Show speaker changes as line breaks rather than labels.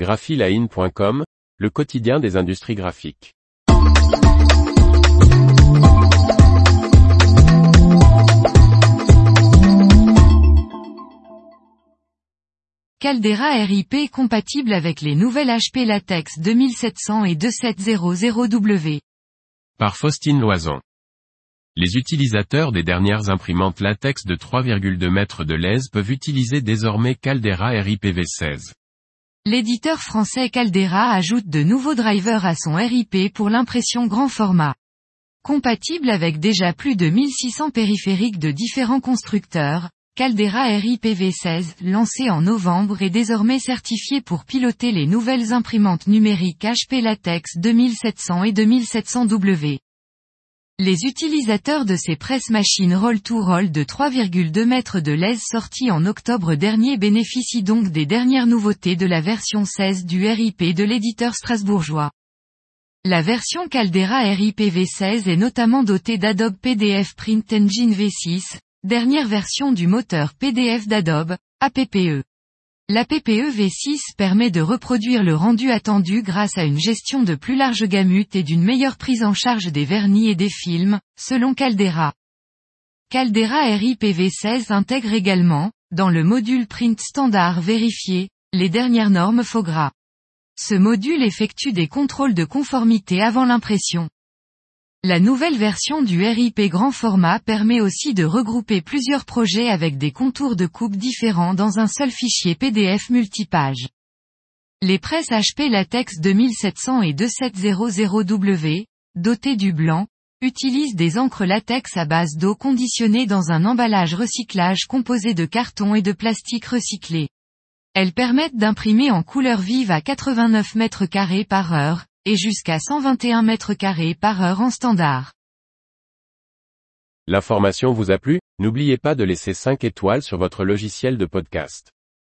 graphiline.com, le quotidien des industries graphiques.
Caldera RIP compatible avec les nouvelles HP Latex 2700 et 2700W.
Par Faustine Loison. Les utilisateurs des dernières imprimantes latex de 3,2 mètres de lèse peuvent utiliser désormais Caldera RIPv16.
L'éditeur français Caldera ajoute de nouveaux drivers à son RIP pour l'impression grand format. Compatible avec déjà plus de 1600 périphériques de différents constructeurs, Caldera RIPv16, lancé en novembre est désormais certifié pour piloter les nouvelles imprimantes numériques HP Latex 2700 et 2700W. Les utilisateurs de ces presse-machines roll-to-roll de 3,2 mètres de lèse sorties en octobre dernier bénéficient donc des dernières nouveautés de la version 16 du RIP de l'éditeur strasbourgeois. La version Caldera RIPv16 est notamment dotée d'Adobe PDF Print Engine V6, Dernière version du moteur PDF d'Adobe, APPE. L'APPE V6 permet de reproduire le rendu attendu grâce à une gestion de plus large gamut et d'une meilleure prise en charge des vernis et des films, selon Caldera. Caldera RIPv16 intègre également, dans le module print standard vérifié, les dernières normes FOGRA. Ce module effectue des contrôles de conformité avant l'impression. La nouvelle version du RIP grand format permet aussi de regrouper plusieurs projets avec des contours de coupe différents dans un seul fichier PDF multipage. Les presses HP Latex 2700 et 2700W, dotées du blanc, utilisent des encres latex à base d'eau conditionnée dans un emballage recyclage composé de carton et de plastique recyclé. Elles permettent d'imprimer en couleur vive à 89 mètres carrés par heure, et jusqu'à 121 mètres carrés par heure en standard.
L'information vous a plu? N'oubliez pas de laisser 5 étoiles sur votre logiciel de podcast.